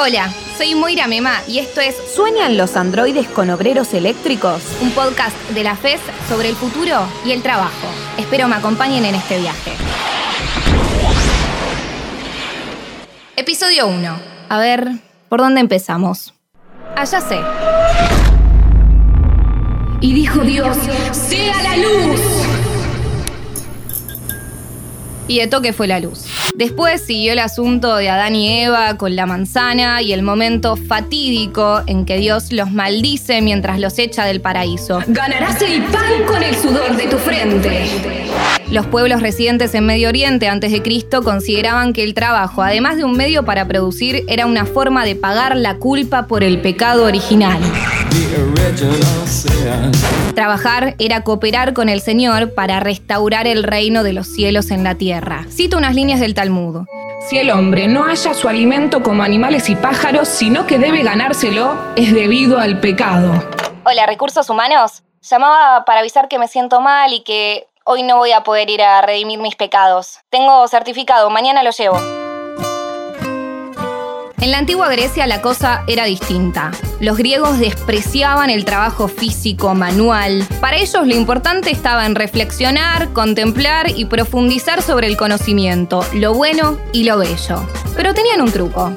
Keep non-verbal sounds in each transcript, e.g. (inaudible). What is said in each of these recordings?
Hola, soy Moira Mema y esto es ¿Sueñan los androides con obreros eléctricos? Un podcast de la FES sobre el futuro y el trabajo. Espero me acompañen en este viaje. Episodio 1. A ver, ¿por dónde empezamos? Ah, ya sé. Y dijo Dios, sea la luz. Y de toque fue la luz. Después siguió el asunto de Adán y Eva con la manzana y el momento fatídico en que Dios los maldice mientras los echa del paraíso. Ganarás el pan con el sudor de tu frente. Los pueblos residentes en Medio Oriente antes de Cristo consideraban que el trabajo, además de un medio para producir, era una forma de pagar la culpa por el pecado original. Trabajar era cooperar con el Señor para restaurar el reino de los cielos en la tierra. Cito unas líneas del Talmud. Si el hombre no halla su alimento como animales y pájaros, sino que debe ganárselo, es debido al pecado. Hola, recursos humanos. Llamaba para avisar que me siento mal y que hoy no voy a poder ir a redimir mis pecados. Tengo certificado, mañana lo llevo. En la antigua Grecia la cosa era distinta. Los griegos despreciaban el trabajo físico, manual. Para ellos lo importante estaba en reflexionar, contemplar y profundizar sobre el conocimiento, lo bueno y lo bello. Pero tenían un truco.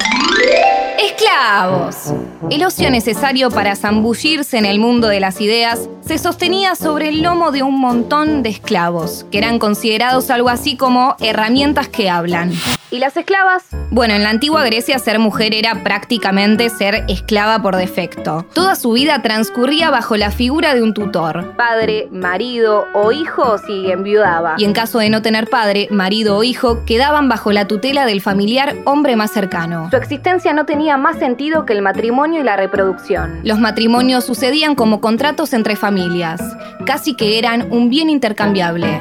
Esclavos. El ocio necesario para zambullirse en el mundo de las ideas se sostenía sobre el lomo de un montón de esclavos, que eran considerados algo así como herramientas que hablan. ¿Y las esclavas? Bueno, en la antigua Grecia ser mujer era prácticamente ser esclava por defecto. Toda su vida transcurría bajo la figura de un tutor. Padre, marido o hijo si enviudaba. Y en caso de no tener padre, marido o hijo, quedaban bajo la tutela del familiar hombre más cercano. Su existencia no tenía más sentido que el matrimonio y la reproducción. Los matrimonios sucedían como contratos entre familias. Casi que eran un bien intercambiable.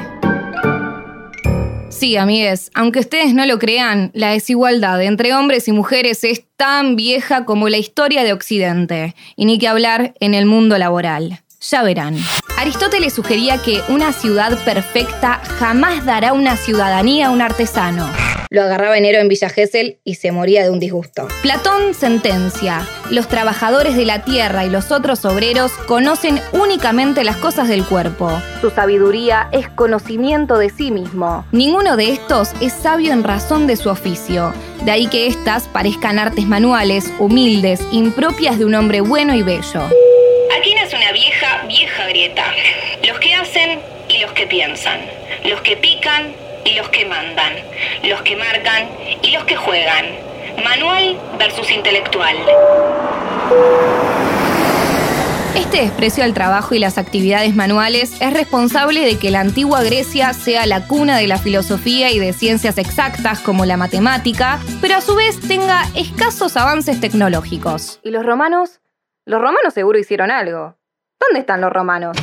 Sí, amigues, aunque ustedes no lo crean, la desigualdad entre hombres y mujeres es tan vieja como la historia de Occidente, y ni que hablar en el mundo laboral. Ya verán. Aristóteles sugería que una ciudad perfecta jamás dará una ciudadanía a un artesano. Lo agarraba enero en Villa Gesell y se moría de un disgusto. Platón sentencia, los trabajadores de la tierra y los otros obreros conocen únicamente las cosas del cuerpo. Su sabiduría es conocimiento de sí mismo. Ninguno de estos es sabio en razón de su oficio. De ahí que éstas parezcan artes manuales, humildes, impropias de un hombre bueno y bello. Aquí nace una vieja, vieja grieta. Los que hacen y los que piensan. Los que pican y los que mandan, los que marcan y los que juegan. Manual versus intelectual. Este desprecio al trabajo y las actividades manuales es responsable de que la antigua Grecia sea la cuna de la filosofía y de ciencias exactas como la matemática, pero a su vez tenga escasos avances tecnológicos. ¿Y los romanos? Los romanos seguro hicieron algo. ¿Dónde están los romanos?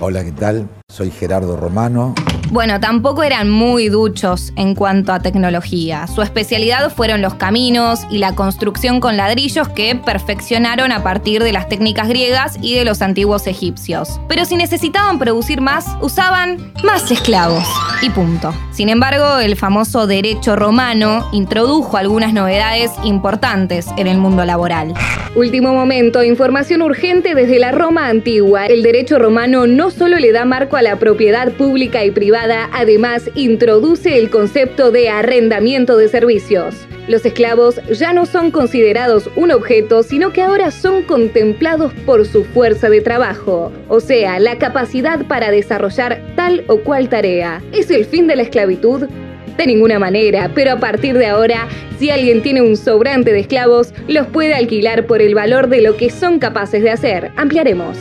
Hola, ¿qué tal? Soy Gerardo Romano. Bueno, tampoco eran muy duchos en cuanto a tecnología. Su especialidad fueron los caminos y la construcción con ladrillos que perfeccionaron a partir de las técnicas griegas y de los antiguos egipcios. Pero si necesitaban producir más, usaban más esclavos. Y punto. Sin embargo, el famoso derecho romano introdujo algunas novedades importantes en el mundo laboral. Último momento, información urgente desde la Roma antigua. El derecho romano no solo le da marco a la propiedad pública y además introduce el concepto de arrendamiento de servicios. Los esclavos ya no son considerados un objeto, sino que ahora son contemplados por su fuerza de trabajo, o sea, la capacidad para desarrollar tal o cual tarea. ¿Es el fin de la esclavitud? De ninguna manera, pero a partir de ahora, si alguien tiene un sobrante de esclavos, los puede alquilar por el valor de lo que son capaces de hacer. Ampliaremos.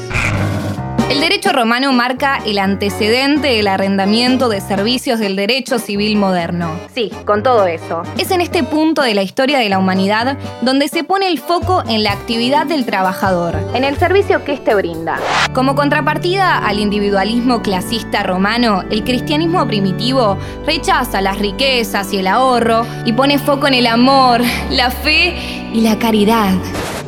El derecho romano marca el antecedente del arrendamiento de servicios del derecho civil moderno. Sí, con todo eso. Es en este punto de la historia de la humanidad donde se pone el foco en la actividad del trabajador, en el servicio que éste brinda. Como contrapartida al individualismo clasista romano, el cristianismo primitivo rechaza las riquezas y el ahorro y pone foco en el amor, la fe y la caridad.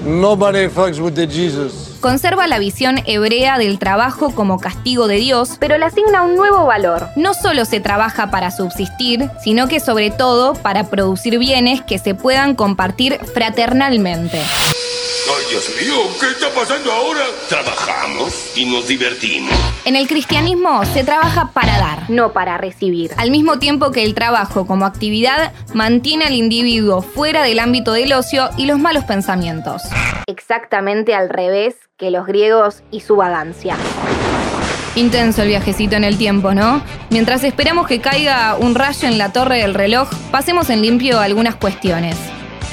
Nobody fucks with the Jesus. Conserva la visión hebrea del trabajo como castigo de Dios, pero le asigna un nuevo valor. No solo se trabaja para subsistir, sino que sobre todo para producir bienes que se puedan compartir fraternalmente. ¡Ay, Dios mío! ¿Qué está pasando ahora? Trabajamos y nos divertimos. En el cristianismo se trabaja para dar, no para recibir. Al mismo tiempo que el trabajo como actividad mantiene al individuo fuera del ámbito del ocio y los malos pensamientos. Exactamente al revés que los griegos y su vagancia. Intenso el viajecito en el tiempo, ¿no? Mientras esperamos que caiga un rayo en la torre del reloj, pasemos en limpio algunas cuestiones.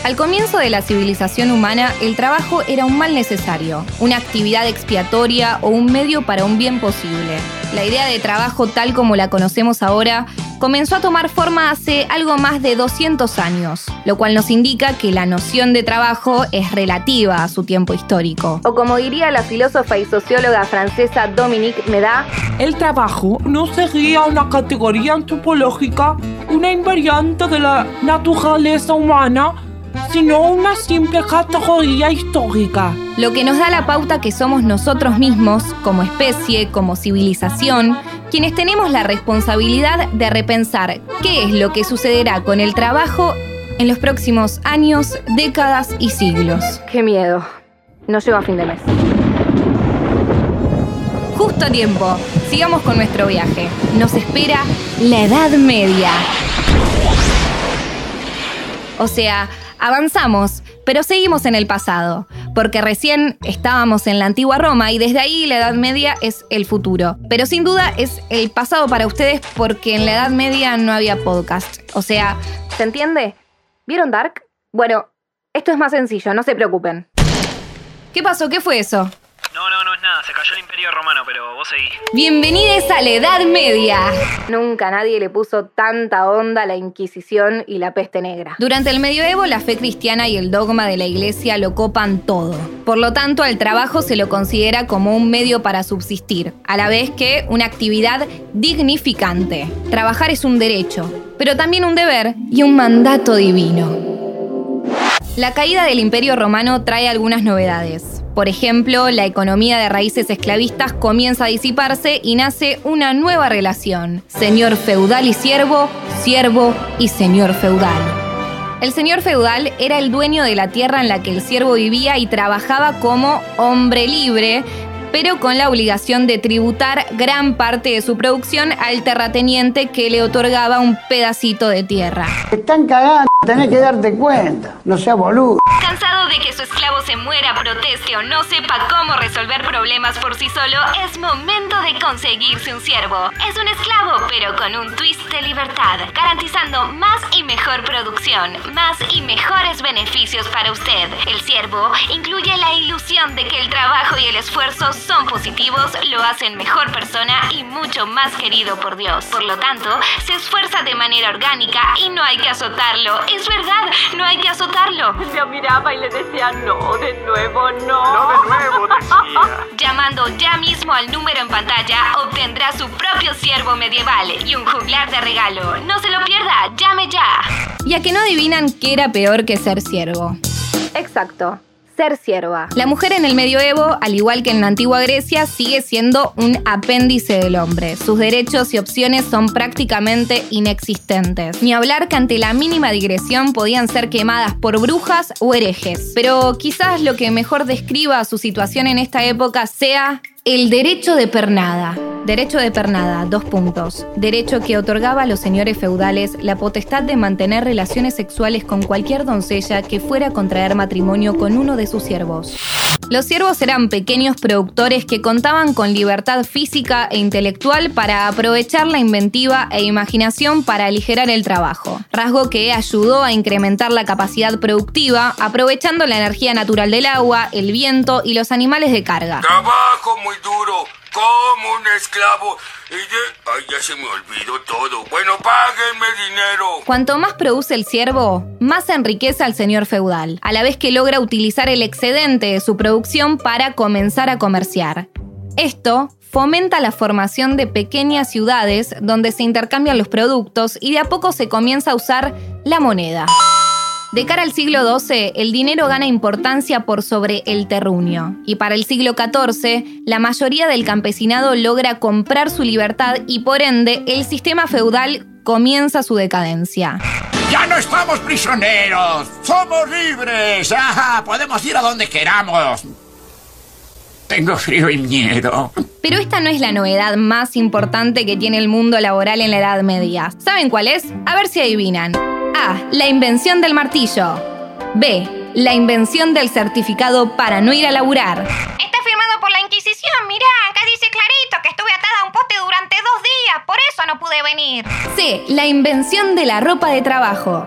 Al comienzo de la civilización humana, el trabajo era un mal necesario, una actividad expiatoria o un medio para un bien posible. La idea de trabajo tal como la conocemos ahora comenzó a tomar forma hace algo más de 200 años, lo cual nos indica que la noción de trabajo es relativa a su tiempo histórico. O como diría la filósofa y socióloga francesa Dominique Meda, El trabajo no sería una categoría antropológica, una invariante de la naturaleza humana, sino una simple categoría histórica. lo que nos da la pauta que somos nosotros mismos, como especie, como civilización, quienes tenemos la responsabilidad de repensar qué es lo que sucederá con el trabajo en los próximos años, décadas y siglos. Qué miedo. No llego a fin de mes. Justo a tiempo. Sigamos con nuestro viaje. Nos espera la Edad Media. O sea, avanzamos, pero seguimos en el pasado, porque recién estábamos en la antigua Roma y desde ahí la Edad Media es el futuro. Pero sin duda es el pasado para ustedes porque en la Edad Media no había podcast. O sea, ¿se entiende? ¿Vieron Dark? Bueno, esto es más sencillo, no se preocupen. ¿Qué pasó? ¿Qué fue eso? No, no, no es nada, se cayó el imperio romano, pero vos seguís. Bienvenidos a la Edad Media. Nunca nadie le puso tanta onda a la Inquisición y la peste negra. Durante el medioevo, la fe cristiana y el dogma de la iglesia lo copan todo. Por lo tanto, al trabajo se lo considera como un medio para subsistir, a la vez que una actividad dignificante. Trabajar es un derecho, pero también un deber y un mandato divino. La caída del Imperio Romano trae algunas novedades. Por ejemplo, la economía de raíces esclavistas comienza a disiparse y nace una nueva relación. Señor feudal y siervo, siervo y señor feudal. El señor feudal era el dueño de la tierra en la que el siervo vivía y trabajaba como hombre libre, pero con la obligación de tributar gran parte de su producción al terrateniente que le otorgaba un pedacito de tierra. Están cagando, tenés que darte cuenta. No seas boludo. Cansado de que su esclavo se muera, proteste o no sepa cómo resolver problemas por sí solo, es momento de conseguirse un siervo. Es un esclavo, pero con un twist de libertad, garantizando más y mejor producción, más y mejores beneficios para usted. El siervo incluye la ilusión de que el trabajo y el esfuerzo son positivos, lo hacen mejor persona y mucho más querido por Dios. Por lo tanto, se esfuerza de manera orgánica y no hay que azotarlo. Es verdad, no hay que azotarlo. (laughs) Lo miraba y le decía, no, de nuevo, no. No de nuevo, decía. (laughs) Llamando ya mismo al número en pantalla, obtendrá su propio siervo medieval y un juglar de regalo. No se lo pierda, llame ya. Y a que no adivinan qué era peor que ser siervo. Exacto. Sierva. La mujer en el medioevo, al igual que en la antigua Grecia, sigue siendo un apéndice del hombre. Sus derechos y opciones son prácticamente inexistentes. Ni hablar que ante la mínima digresión podían ser quemadas por brujas o herejes. Pero quizás lo que mejor describa su situación en esta época sea el derecho de pernada. Derecho de pernada, dos puntos. Derecho que otorgaba a los señores feudales la potestad de mantener relaciones sexuales con cualquier doncella que fuera a contraer matrimonio con uno de sus siervos. Los siervos eran pequeños productores que contaban con libertad física e intelectual para aprovechar la inventiva e imaginación para aligerar el trabajo, rasgo que ayudó a incrementar la capacidad productiva aprovechando la energía natural del agua, el viento y los animales de carga. Trabajo muy duro como un esclavo. Y de... Ay, ya se me olvidó todo. Bueno, páguenme dinero. Cuanto más produce el ciervo, más enriquece al señor feudal, a la vez que logra utilizar el excedente de su producción para comenzar a comerciar. Esto fomenta la formación de pequeñas ciudades donde se intercambian los productos y de a poco se comienza a usar la moneda. De cara al siglo XII, el dinero gana importancia por sobre el terruño, y para el siglo XIV, la mayoría del campesinado logra comprar su libertad y por ende el sistema feudal comienza su decadencia. ¡Ya no estamos prisioneros! ¡Somos libres! Podemos ir a donde queramos. Tengo frío y miedo. Pero esta no es la novedad más importante que tiene el mundo laboral en la Edad Media. ¿Saben cuál es? A ver si adivinan. A. La invención del martillo. B. La invención del certificado para no ir a laburar. Está firmado por la Inquisición, mirá, acá dice clarito que estuve atada a un poste durante dos días, por eso no pude venir. C. La invención de la ropa de trabajo.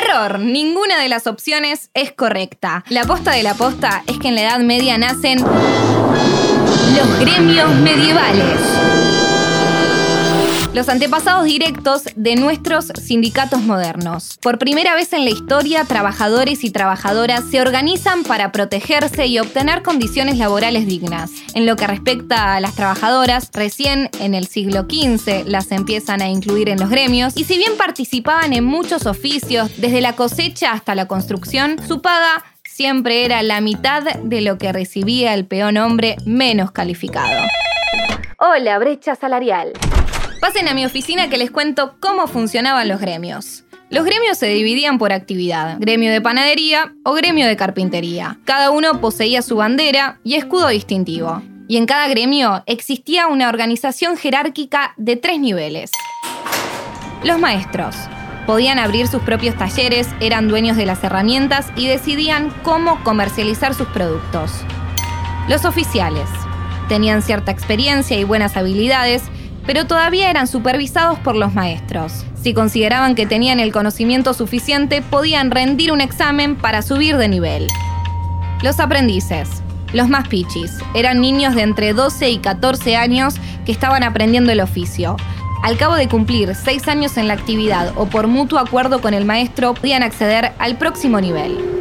Error, ninguna de las opciones es correcta. La posta de la posta es que en la Edad Media nacen los gremios medievales. Los antepasados directos de nuestros sindicatos modernos. Por primera vez en la historia, trabajadores y trabajadoras se organizan para protegerse y obtener condiciones laborales dignas. En lo que respecta a las trabajadoras, recién en el siglo XV las empiezan a incluir en los gremios y si bien participaban en muchos oficios, desde la cosecha hasta la construcción, su paga siempre era la mitad de lo que recibía el peón hombre menos calificado. Hola, brecha salarial. Pasen a mi oficina que les cuento cómo funcionaban los gremios. Los gremios se dividían por actividad, gremio de panadería o gremio de carpintería. Cada uno poseía su bandera y escudo distintivo. Y en cada gremio existía una organización jerárquica de tres niveles. Los maestros. Podían abrir sus propios talleres, eran dueños de las herramientas y decidían cómo comercializar sus productos. Los oficiales. Tenían cierta experiencia y buenas habilidades, pero todavía eran supervisados por los maestros. Si consideraban que tenían el conocimiento suficiente, podían rendir un examen para subir de nivel. Los aprendices, los más pichis, eran niños de entre 12 y 14 años que estaban aprendiendo el oficio. Al cabo de cumplir 6 años en la actividad o por mutuo acuerdo con el maestro, podían acceder al próximo nivel.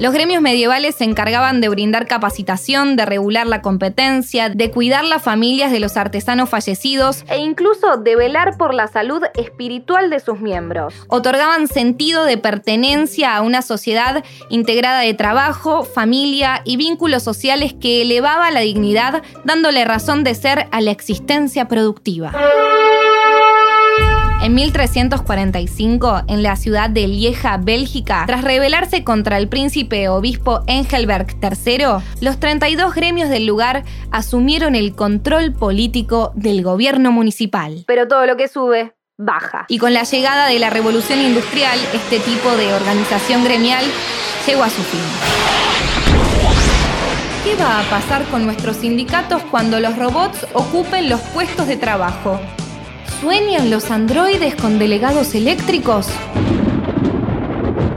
Los gremios medievales se encargaban de brindar capacitación, de regular la competencia, de cuidar las familias de los artesanos fallecidos e incluso de velar por la salud espiritual de sus miembros. Otorgaban sentido de pertenencia a una sociedad integrada de trabajo, familia y vínculos sociales que elevaba la dignidad, dándole razón de ser a la existencia productiva. En 1345, en la ciudad de Lieja, Bélgica, tras rebelarse contra el príncipe obispo Engelberg III, los 32 gremios del lugar asumieron el control político del gobierno municipal. Pero todo lo que sube, baja. Y con la llegada de la revolución industrial, este tipo de organización gremial llegó a su fin. ¿Qué va a pasar con nuestros sindicatos cuando los robots ocupen los puestos de trabajo? ¿Sueñan los androides con delegados eléctricos?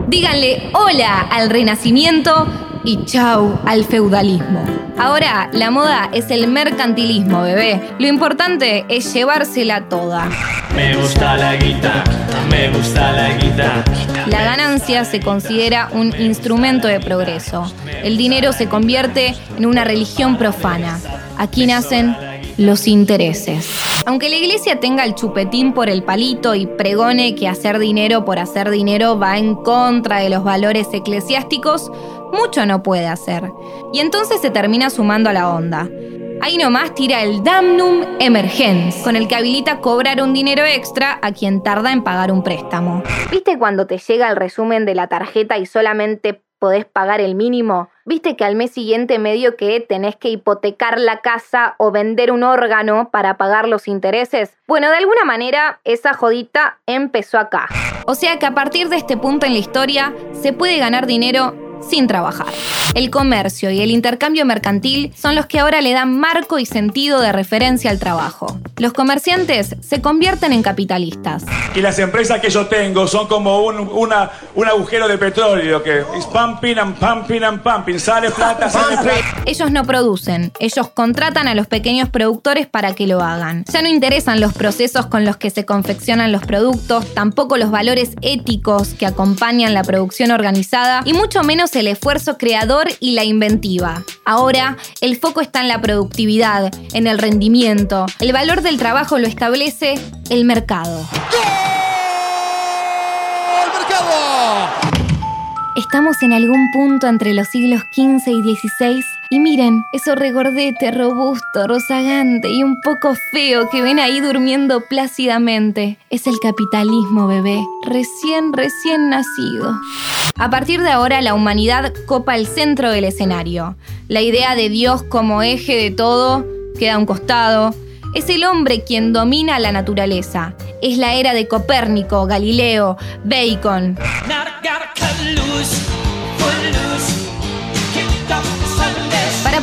Díganle hola al renacimiento y chau al feudalismo. Ahora, la moda es el mercantilismo, bebé. Lo importante es llevársela toda. Me gusta la guita, me gusta la guita. La ganancia se considera un instrumento de progreso. El dinero se convierte en una religión profana. Aquí nacen los intereses. Aunque la iglesia tenga el chupetín por el palito y pregone que hacer dinero por hacer dinero va en contra de los valores eclesiásticos, mucho no puede hacer. Y entonces se termina sumando a la onda. Ahí nomás tira el damnum emergens, con el que habilita cobrar un dinero extra a quien tarda en pagar un préstamo. ¿Viste cuando te llega el resumen de la tarjeta y solamente podés pagar el mínimo? ¿Viste que al mes siguiente medio que tenés que hipotecar la casa o vender un órgano para pagar los intereses? Bueno, de alguna manera esa jodita empezó acá. O sea que a partir de este punto en la historia se puede ganar dinero sin trabajar. El comercio y el intercambio mercantil son los que ahora le dan marco y sentido de referencia al trabajo. Los comerciantes se convierten en capitalistas. Y las empresas que yo tengo son como un, una, un agujero de petróleo que es pumping and pumping and pumping. Sale plata, sale plata. Ellos no producen, ellos contratan a los pequeños productores para que lo hagan. Ya no interesan los procesos con los que se confeccionan los productos, tampoco los valores éticos que acompañan la producción organizada y mucho menos el esfuerzo creador y la inventiva. Ahora, el foco está en la productividad, en el rendimiento. El valor del trabajo lo establece el mercado. Estamos en algún punto entre los siglos XV y XVI y miren, eso regordete, robusto, rozagante y un poco feo que ven ahí durmiendo plácidamente. Es el capitalismo, bebé, recién, recién nacido. A partir de ahora la humanidad copa el centro del escenario. La idea de Dios como eje de todo queda a un costado. Es el hombre quien domina la naturaleza. Es la era de Copérnico, Galileo, Bacon.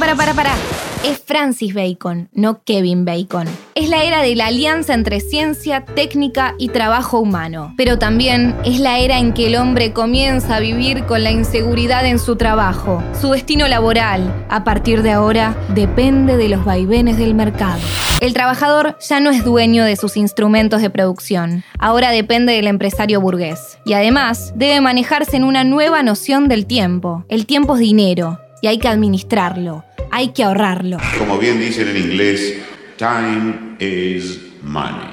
Para, para, para. Es Francis Bacon, no Kevin Bacon. Es la era de la alianza entre ciencia, técnica y trabajo humano. Pero también es la era en que el hombre comienza a vivir con la inseguridad en su trabajo. Su destino laboral, a partir de ahora, depende de los vaivenes del mercado. El trabajador ya no es dueño de sus instrumentos de producción, ahora depende del empresario burgués. Y además debe manejarse en una nueva noción del tiempo. El tiempo es dinero y hay que administrarlo, hay que ahorrarlo. Como bien dicen en inglés, time is money.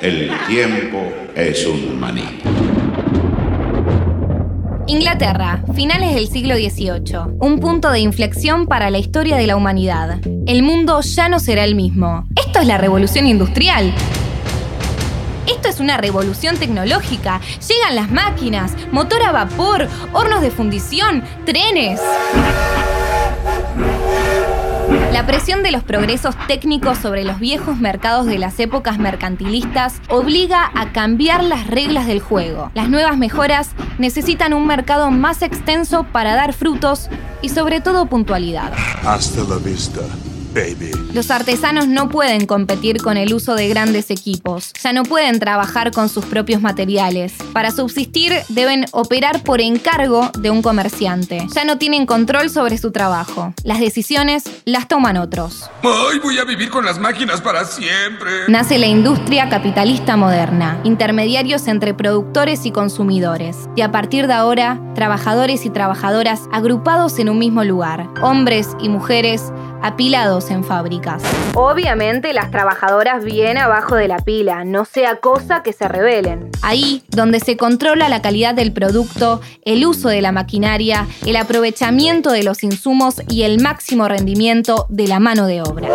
El tiempo es un maní. Inglaterra, finales del siglo XVIII. Un punto de inflexión para la historia de la humanidad. El mundo ya no será el mismo. Esto es la revolución industrial. Esto es una revolución tecnológica. Llegan las máquinas, motor a vapor, hornos de fundición, trenes. La presión de los progresos técnicos sobre los viejos mercados de las épocas mercantilistas obliga a cambiar las reglas del juego. Las nuevas mejoras necesitan un mercado más extenso para dar frutos y sobre todo puntualidad. Hasta la vista, baby. Los artesanos no pueden competir con el uso de grandes equipos, ya no pueden trabajar con sus propios materiales. Para subsistir deben operar por encargo de un comerciante. Ya no tienen control sobre su trabajo. Las decisiones las toman otros. Ay, voy a vivir con las máquinas para siempre. Nace la industria capitalista moderna, intermediarios entre productores y consumidores. Y a partir de ahora, trabajadores y trabajadoras agrupados en un mismo lugar, hombres y mujeres apilados en fábricas. Obviamente las trabajadoras bien abajo de la pila, no sea cosa que se rebelen. Ahí, donde se controla la calidad del producto, el uso de la maquinaria, el aprovechamiento de los insumos y el máximo rendimiento de la mano de obra.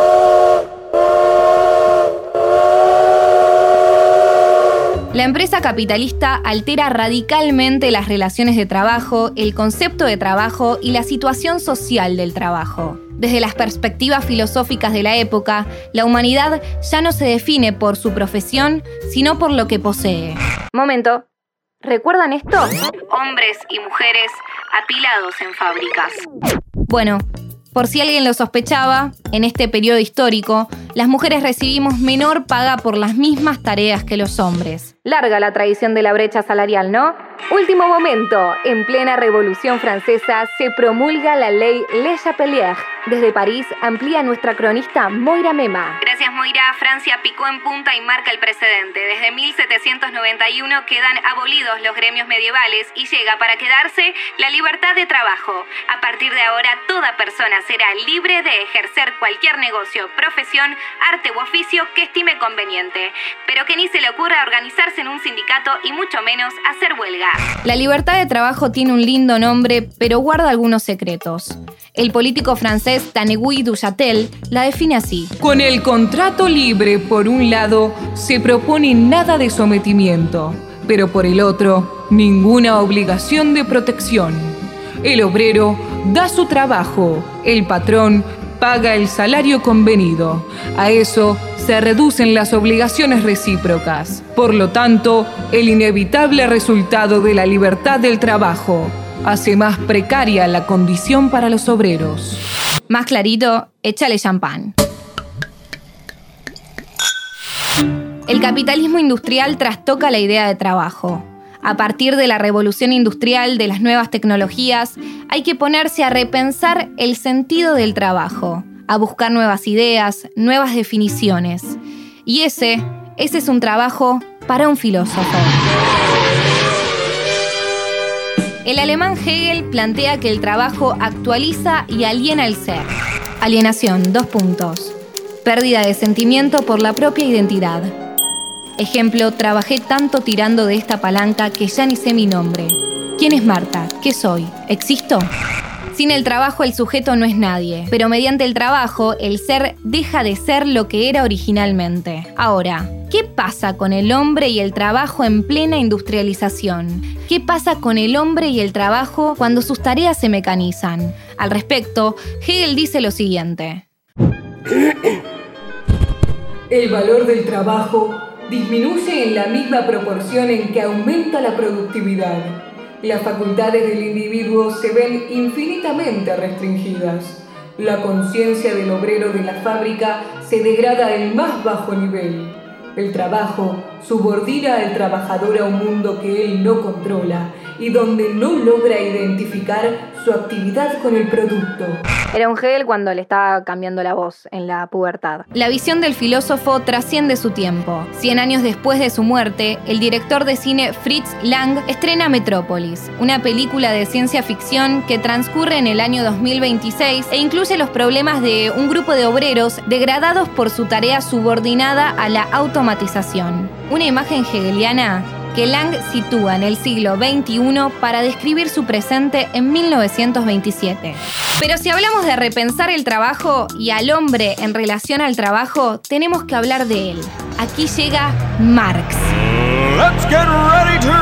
La empresa capitalista altera radicalmente las relaciones de trabajo, el concepto de trabajo y la situación social del trabajo. Desde las perspectivas filosóficas de la época, la humanidad ya no se define por su profesión, sino por lo que posee. Momento. ¿Recuerdan esto? Hombres y mujeres apilados en fábricas. Bueno, por si alguien lo sospechaba, en este periodo histórico, las mujeres recibimos menor paga por las mismas tareas que los hombres. Larga la tradición de la brecha salarial, ¿no? Último momento. En plena Revolución Francesa se promulga la ley Le Chapelier. Desde París amplía nuestra cronista Moira Mema. Gracias Moira. Francia picó en punta y marca el precedente. Desde 1791 quedan abolidos los gremios medievales y llega para quedarse la libertad de trabajo. A partir de ahora toda persona será libre de ejercer cualquier negocio, profesión, arte u oficio que estime conveniente, pero que ni se le ocurra organizarse en un sindicato y mucho menos hacer huelga. La libertad de trabajo tiene un lindo nombre, pero guarda algunos secretos. El político francés Tanegui Duchatel la define así. Con el contrato libre, por un lado, se propone nada de sometimiento, pero por el otro, ninguna obligación de protección. El obrero da su trabajo, el patrón paga el salario convenido. A eso se reducen las obligaciones recíprocas. Por lo tanto, el inevitable resultado de la libertad del trabajo hace más precaria la condición para los obreros. Más clarito, échale champán. El capitalismo industrial trastoca la idea de trabajo. A partir de la revolución industrial, de las nuevas tecnologías, hay que ponerse a repensar el sentido del trabajo, a buscar nuevas ideas, nuevas definiciones. Y ese, ese es un trabajo para un filósofo. El alemán Hegel plantea que el trabajo actualiza y aliena el ser. Alienación, dos puntos. Pérdida de sentimiento por la propia identidad. Ejemplo, trabajé tanto tirando de esta palanca que ya ni sé mi nombre. ¿Quién es Marta? ¿Qué soy? ¿Existo? Sin el trabajo el sujeto no es nadie, pero mediante el trabajo el ser deja de ser lo que era originalmente. Ahora, ¿qué pasa con el hombre y el trabajo en plena industrialización? ¿Qué pasa con el hombre y el trabajo cuando sus tareas se mecanizan? Al respecto, Hegel dice lo siguiente. El valor del trabajo disminuye en la misma proporción en que aumenta la productividad. Las facultades del individuo se ven infinitamente restringidas. La conciencia del obrero de la fábrica se degrada al más bajo nivel. El trabajo subordina al trabajador a un mundo que él no controla y donde no logra identificar su actividad con el producto. Era un Hegel cuando le estaba cambiando la voz en la pubertad. La visión del filósofo trasciende su tiempo. Cien años después de su muerte, el director de cine Fritz Lang estrena Metrópolis, una película de ciencia ficción que transcurre en el año 2026 e incluye los problemas de un grupo de obreros degradados por su tarea subordinada a la automatización. Una imagen hegeliana que Lang sitúa en el siglo XXI para describir su presente en 1927. Pero si hablamos de repensar el trabajo y al hombre en relación al trabajo, tenemos que hablar de él. Aquí llega Marx. Let's get ready to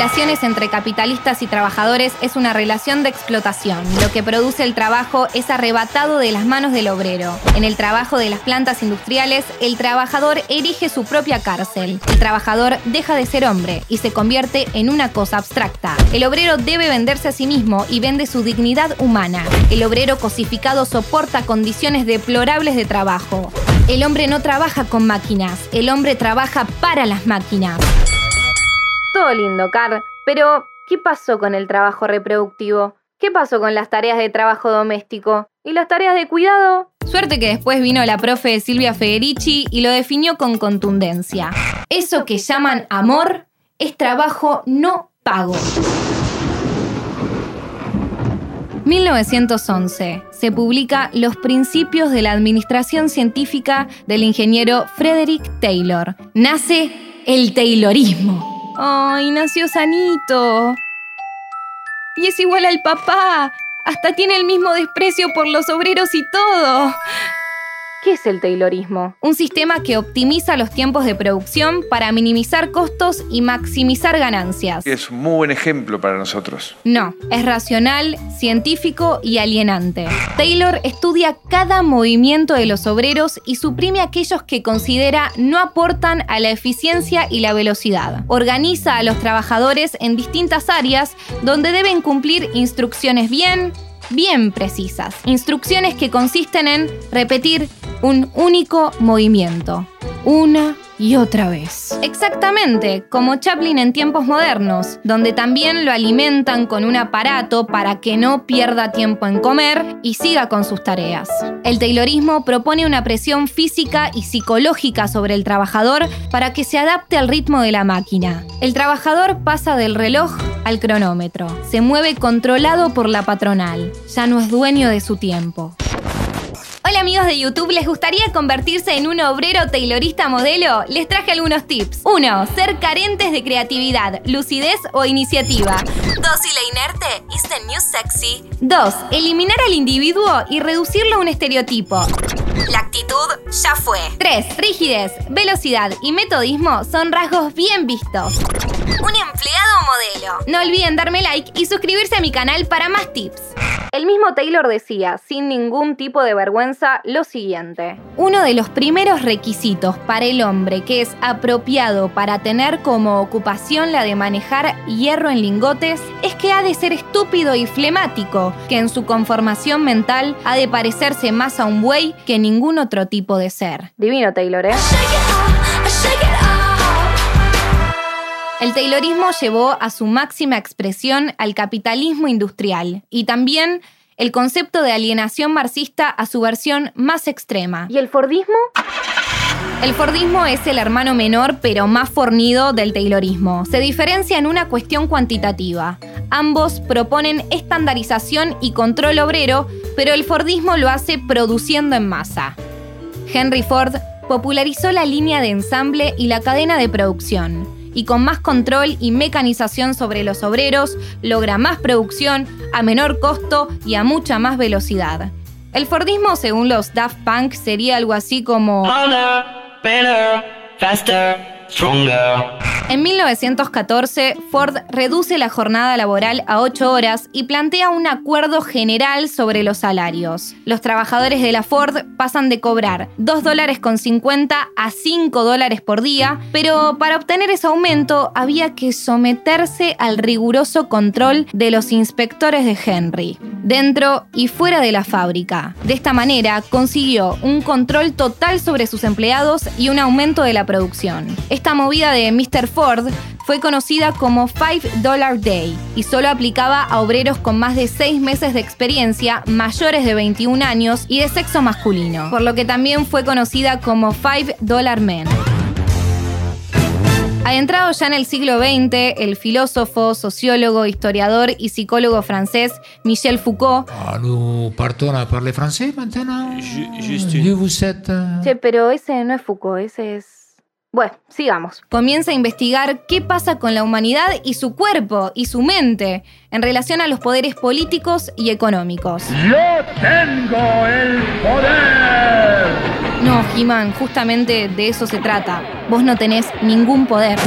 relaciones entre capitalistas y trabajadores es una relación de explotación. Lo que produce el trabajo es arrebatado de las manos del obrero. En el trabajo de las plantas industriales, el trabajador erige su propia cárcel. El trabajador deja de ser hombre y se convierte en una cosa abstracta. El obrero debe venderse a sí mismo y vende su dignidad humana. El obrero cosificado soporta condiciones deplorables de trabajo. El hombre no trabaja con máquinas, el hombre trabaja para las máquinas. Todo lindo, Car. Pero, ¿qué pasó con el trabajo reproductivo? ¿Qué pasó con las tareas de trabajo doméstico? ¿Y las tareas de cuidado? Suerte que después vino la profe Silvia Federici y lo definió con contundencia. Eso que llaman amor es trabajo no pago. 1911 se publica Los principios de la administración científica del ingeniero Frederick Taylor. Nace el Taylorismo. ¡Ay, nació sanito! Y es igual al papá. Hasta tiene el mismo desprecio por los obreros y todo. ¿Qué es el Taylorismo? Un sistema que optimiza los tiempos de producción para minimizar costos y maximizar ganancias. Es un muy buen ejemplo para nosotros. No, es racional, científico y alienante. Taylor estudia cada movimiento de los obreros y suprime aquellos que considera no aportan a la eficiencia y la velocidad. Organiza a los trabajadores en distintas áreas donde deben cumplir instrucciones bien, bien precisas. Instrucciones que consisten en repetir un único movimiento, una y otra vez. Exactamente, como Chaplin en tiempos modernos, donde también lo alimentan con un aparato para que no pierda tiempo en comer y siga con sus tareas. El Taylorismo propone una presión física y psicológica sobre el trabajador para que se adapte al ritmo de la máquina. El trabajador pasa del reloj al cronómetro, se mueve controlado por la patronal, ya no es dueño de su tiempo. Hola amigos de YouTube, ¿les gustaría convertirse en un obrero taylorista modelo? Les traje algunos tips. 1. Ser carentes de creatividad, lucidez o iniciativa. Dócil e inerte is the new sexy. 2. Eliminar al individuo y reducirlo a un estereotipo. La actitud ya fue. 3. Rigidez, velocidad y metodismo son rasgos bien vistos. Empleado modelo. No olviden darme like y suscribirse a mi canal para más tips. El mismo Taylor decía, sin ningún tipo de vergüenza, lo siguiente. Uno de los primeros requisitos para el hombre que es apropiado para tener como ocupación la de manejar hierro en lingotes es que ha de ser estúpido y flemático, que en su conformación mental ha de parecerse más a un buey que ningún otro tipo de ser. Divino Taylor, ¿eh? El Taylorismo llevó a su máxima expresión al capitalismo industrial y también el concepto de alienación marxista a su versión más extrema. ¿Y el Fordismo? El Fordismo es el hermano menor pero más fornido del Taylorismo. Se diferencia en una cuestión cuantitativa. Ambos proponen estandarización y control obrero, pero el Fordismo lo hace produciendo en masa. Henry Ford popularizó la línea de ensamble y la cadena de producción y con más control y mecanización sobre los obreros, logra más producción a menor costo y a mucha más velocidad. El Fordismo, según los Daft Punk, sería algo así como... En 1914, Ford reduce la jornada laboral a 8 horas y plantea un acuerdo general sobre los salarios. Los trabajadores de la Ford pasan de cobrar 2 dólares con 50 a 5 dólares por día, pero para obtener ese aumento había que someterse al riguroso control de los inspectores de Henry, dentro y fuera de la fábrica. De esta manera consiguió un control total sobre sus empleados y un aumento de la producción. Esta movida de Mr. Ford fue conocida como Five Dollar Day y solo aplicaba a obreros con más de 6 meses de experiencia, mayores de 21 años y de sexo masculino, por lo que también fue conocida como Five Dollar Men. Adentrado ya en el siglo XX, el filósofo, sociólogo, historiador y psicólogo francés Michel Foucault. Ah, nous partons à parler français maintenant. Vous êtes... Che, pero ese no es Foucault, ese es bueno, sigamos. Comienza a investigar qué pasa con la humanidad y su cuerpo y su mente en relación a los poderes políticos y económicos. ¡Yo tengo el poder! No, He-Man, justamente de eso se trata. Vos no tenés ningún poder.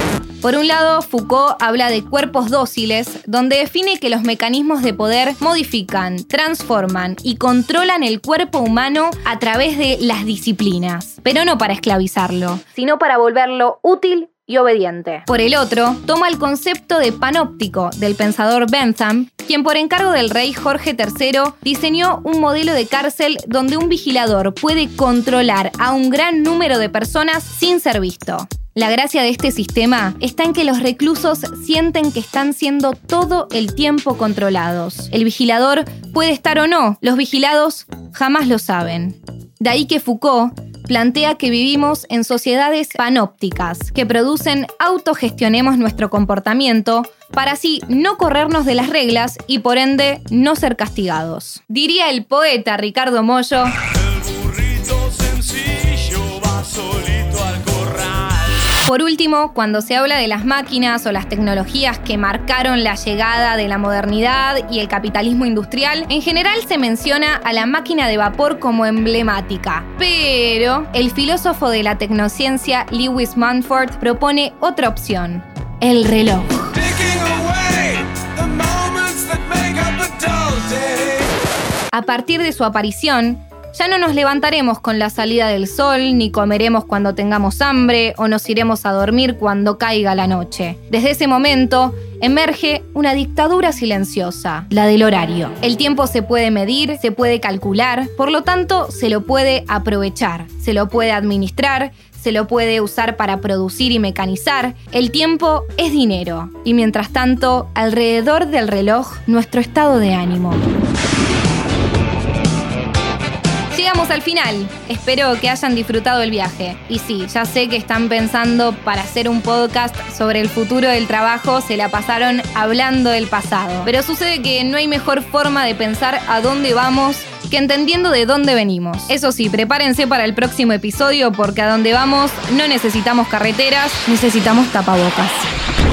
Por un lado, Foucault habla de cuerpos dóciles, donde define que los mecanismos de poder modifican, transforman y controlan el cuerpo humano a través de las disciplinas, pero no para esclavizarlo, sino para volverlo útil y obediente. Por el otro, toma el concepto de panóptico del pensador Bentham, quien por encargo del rey Jorge III diseñó un modelo de cárcel donde un vigilador puede controlar a un gran número de personas sin ser visto. La gracia de este sistema está en que los reclusos sienten que están siendo todo el tiempo controlados. El vigilador puede estar o no, los vigilados jamás lo saben. De ahí que Foucault plantea que vivimos en sociedades panópticas, que producen autogestionemos nuestro comportamiento para así no corrernos de las reglas y por ende no ser castigados. Diría el poeta Ricardo Mollo. Por último, cuando se habla de las máquinas o las tecnologías que marcaron la llegada de la modernidad y el capitalismo industrial, en general se menciona a la máquina de vapor como emblemática. Pero el filósofo de la tecnociencia Lewis Mumford propone otra opción, el reloj. A partir de su aparición, ya no nos levantaremos con la salida del sol, ni comeremos cuando tengamos hambre, o nos iremos a dormir cuando caiga la noche. Desde ese momento, emerge una dictadura silenciosa, la del horario. El tiempo se puede medir, se puede calcular, por lo tanto, se lo puede aprovechar, se lo puede administrar, se lo puede usar para producir y mecanizar. El tiempo es dinero. Y mientras tanto, alrededor del reloj, nuestro estado de ánimo. Al final. Espero que hayan disfrutado el viaje. Y sí, ya sé que están pensando para hacer un podcast sobre el futuro del trabajo, se la pasaron hablando del pasado. Pero sucede que no hay mejor forma de pensar a dónde vamos que entendiendo de dónde venimos. Eso sí, prepárense para el próximo episodio porque a dónde vamos no necesitamos carreteras, necesitamos tapabocas.